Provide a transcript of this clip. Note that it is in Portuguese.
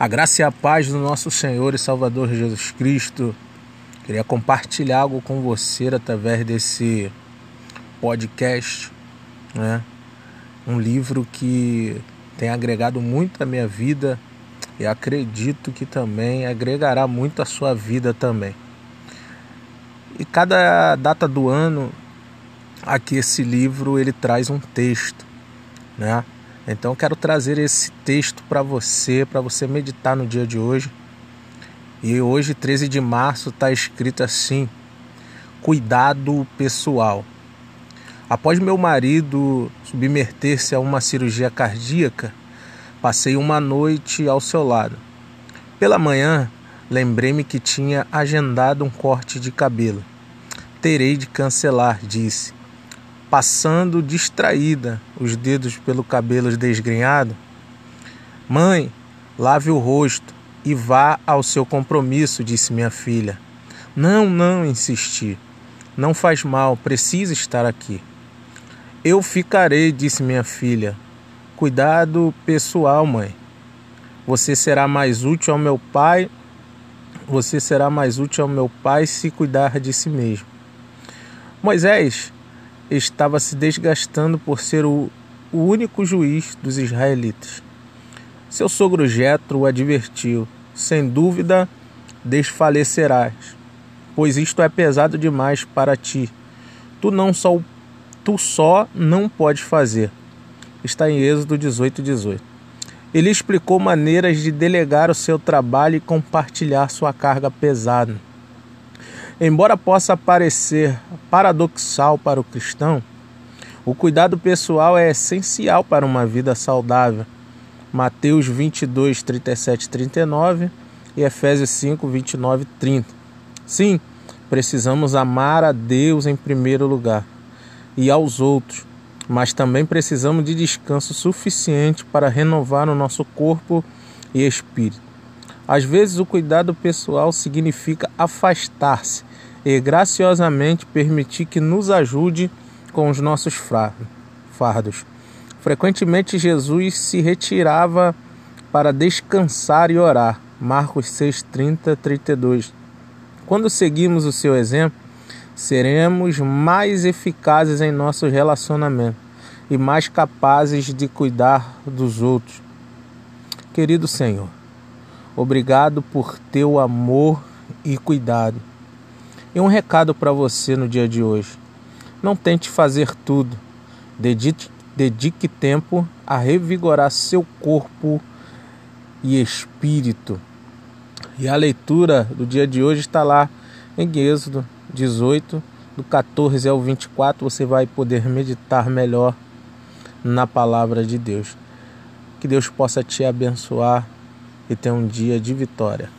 A graça e a paz do nosso Senhor e Salvador Jesus Cristo. Queria compartilhar algo com você através desse podcast, né? Um livro que tem agregado muito à minha vida e acredito que também agregará muito à sua vida também. E cada data do ano aqui esse livro ele traz um texto, né? Então quero trazer esse texto para você, para você meditar no dia de hoje. E hoje, 13 de março, está escrito assim: Cuidado pessoal. Após meu marido submeter-se a uma cirurgia cardíaca, passei uma noite ao seu lado. Pela manhã, lembrei-me que tinha agendado um corte de cabelo. Terei de cancelar, disse passando distraída os dedos pelo cabelo desgrenhado. Mãe, lave o rosto e vá ao seu compromisso, disse minha filha. Não, não, insisti. Não faz mal, precisa estar aqui. Eu ficarei, disse minha filha. Cuidado pessoal, mãe. Você será mais útil ao meu pai. Você será mais útil ao meu pai se cuidar de si mesmo. Moisés, estava se desgastando por ser o, único juiz dos israelitas. Seu sogro Jetro o advertiu: Sem dúvida desfalecerás, pois isto é pesado demais para ti. Tu não só tu só não podes fazer. Está em Êxodo 18, 18. Ele explicou maneiras de delegar o seu trabalho e compartilhar sua carga pesada. Embora possa parecer paradoxal para o cristão, o cuidado pessoal é essencial para uma vida saudável. Mateus 22, 37 e 39 e Efésios 5, 29 e 30. Sim, precisamos amar a Deus em primeiro lugar e aos outros, mas também precisamos de descanso suficiente para renovar o nosso corpo e espírito. Às vezes, o cuidado pessoal significa afastar-se e graciosamente permitir que nos ajude com os nossos fardos. Frequentemente Jesus se retirava para descansar e orar. Marcos 6, 30, 32. Quando seguimos o seu exemplo, seremos mais eficazes em nossos relacionamentos e mais capazes de cuidar dos outros. Querido Senhor, obrigado por teu amor e cuidado. E um recado para você no dia de hoje: não tente fazer tudo, dedique, dedique tempo a revigorar seu corpo e espírito. E a leitura do dia de hoje está lá em Êxodo 18, do 14 ao 24. Você vai poder meditar melhor na palavra de Deus. Que Deus possa te abençoar e ter um dia de vitória.